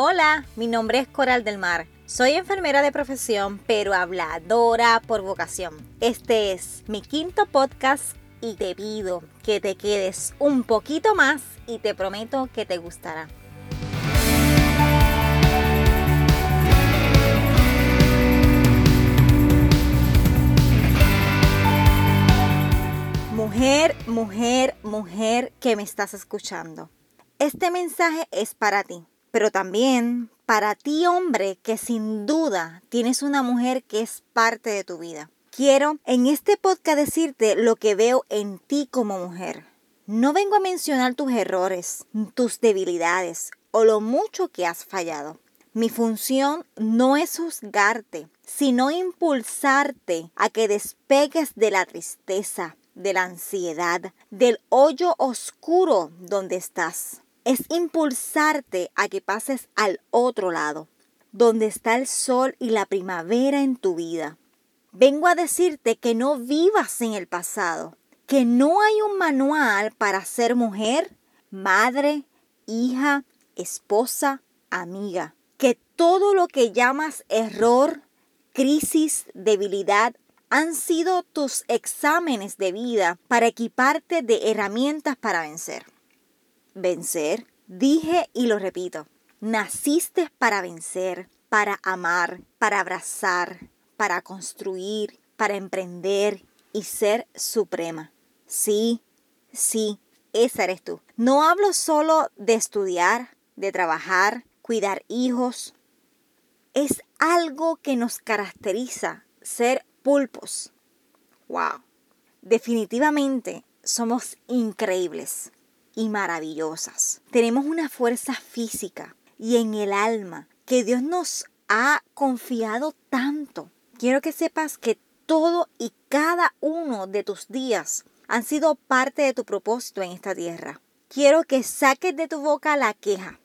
Hola, mi nombre es Coral del Mar. Soy enfermera de profesión, pero habladora por vocación. Este es mi quinto podcast y te pido que te quedes un poquito más y te prometo que te gustará. Mujer, mujer, mujer que me estás escuchando. Este mensaje es para ti pero también para ti hombre que sin duda tienes una mujer que es parte de tu vida. Quiero en este podcast decirte lo que veo en ti como mujer. No vengo a mencionar tus errores, tus debilidades o lo mucho que has fallado. Mi función no es juzgarte, sino impulsarte a que despegues de la tristeza, de la ansiedad, del hoyo oscuro donde estás es impulsarte a que pases al otro lado, donde está el sol y la primavera en tu vida. Vengo a decirte que no vivas en el pasado, que no hay un manual para ser mujer, madre, hija, esposa, amiga, que todo lo que llamas error, crisis, debilidad, han sido tus exámenes de vida para equiparte de herramientas para vencer vencer. Dije y lo repito, naciste para vencer, para amar, para abrazar, para construir, para emprender y ser suprema. Sí, sí, esa eres tú. No hablo solo de estudiar, de trabajar, cuidar hijos. Es algo que nos caracteriza ser pulpos. ¡Wow! Definitivamente somos increíbles y maravillosas. Tenemos una fuerza física y en el alma que Dios nos ha confiado tanto. Quiero que sepas que todo y cada uno de tus días han sido parte de tu propósito en esta tierra. Quiero que saques de tu boca la queja.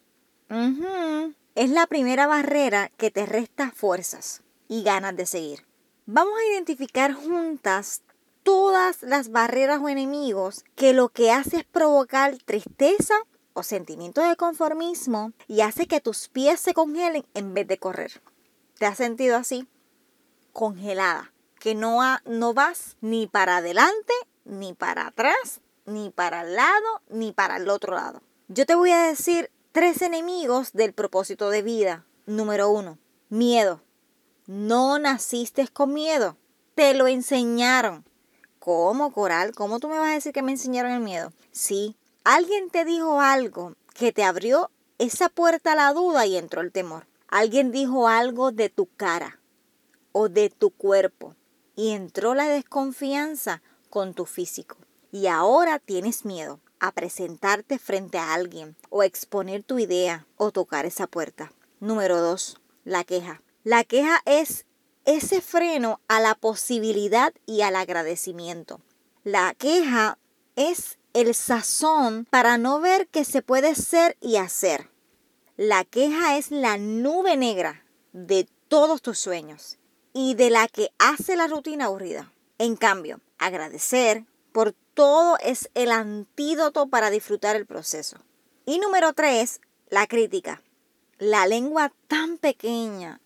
Es la primera barrera que te resta fuerzas y ganas de seguir. Vamos a identificar juntas todas las barreras o enemigos que lo que hace es provocar tristeza o sentimiento de conformismo y hace que tus pies se congelen en vez de correr. ¿Te has sentido así? Congelada, que no, no vas ni para adelante, ni para atrás, ni para el lado, ni para el otro lado. Yo te voy a decir tres enemigos del propósito de vida. Número uno, miedo. No naciste con miedo. Te lo enseñaron. ¿Cómo, Coral? ¿Cómo tú me vas a decir que me enseñaron el miedo? Sí, alguien te dijo algo que te abrió esa puerta a la duda y entró el temor. Alguien dijo algo de tu cara o de tu cuerpo y entró la desconfianza con tu físico. Y ahora tienes miedo a presentarte frente a alguien o exponer tu idea o tocar esa puerta. Número dos, la queja. La queja es ese freno a la posibilidad y al agradecimiento. La queja es el sazón para no ver que se puede ser y hacer. La queja es la nube negra de todos tus sueños y de la que hace la rutina aburrida. En cambio, agradecer por todo es el antídoto para disfrutar el proceso. Y número tres, la crítica. La lengua tan pequeña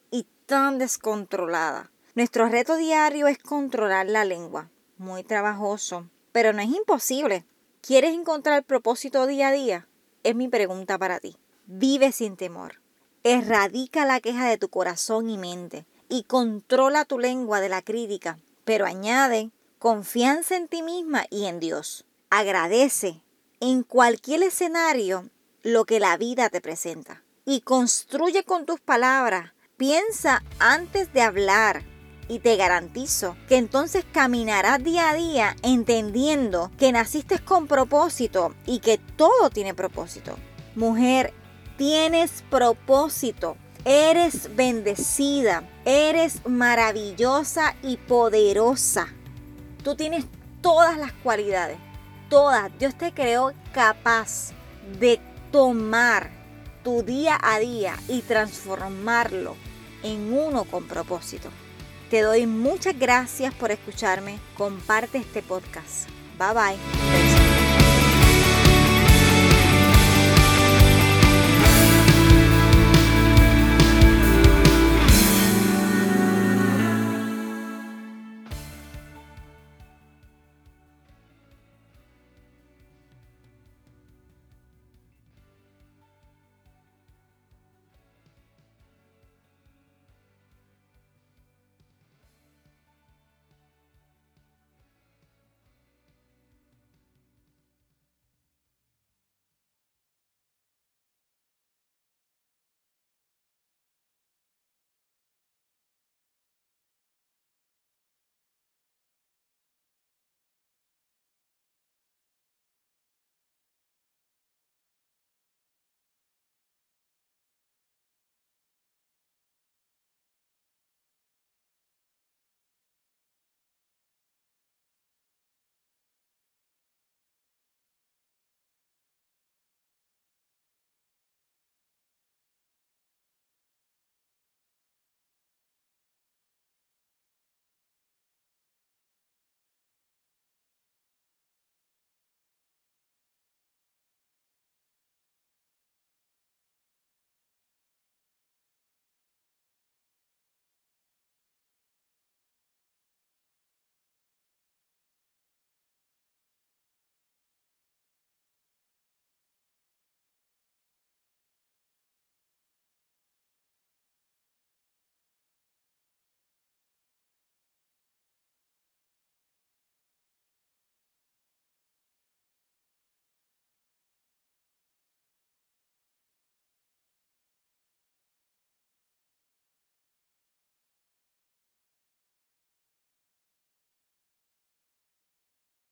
tan descontrolada. Nuestro reto diario es controlar la lengua. Muy trabajoso, pero no es imposible. ¿Quieres encontrar propósito día a día? Es mi pregunta para ti. Vive sin temor. Erradica la queja de tu corazón y mente y controla tu lengua de la crítica, pero añade confianza en ti misma y en Dios. Agradece en cualquier escenario lo que la vida te presenta y construye con tus palabras Piensa antes de hablar y te garantizo que entonces caminarás día a día entendiendo que naciste con propósito y que todo tiene propósito. Mujer, tienes propósito. Eres bendecida, eres maravillosa y poderosa. Tú tienes todas las cualidades, todas. Dios te creó capaz de tomar tu día a día y transformarlo en uno con propósito. Te doy muchas gracias por escucharme. Comparte este podcast. Bye bye.